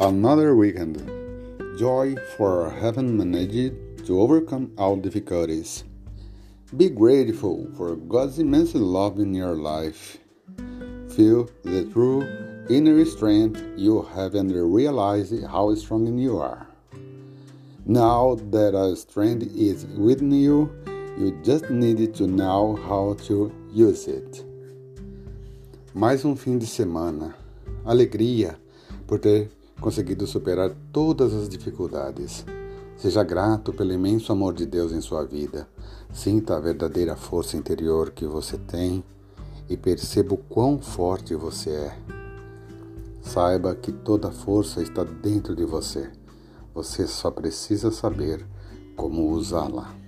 Another weekend. Joy for having managed to overcome all difficulties. Be grateful for God's immense love in your life. Feel the true inner strength you have and realize how strong you are. Now that a strength is within you, you just need to know how to use it. Mais um fim de semana. Alegria por ter conseguido superar todas as dificuldades. Seja grato pelo imenso amor de Deus em sua vida. Sinta a verdadeira força interior que você tem e perceba o quão forte você é. Saiba que toda força está dentro de você. Você só precisa saber como usá-la.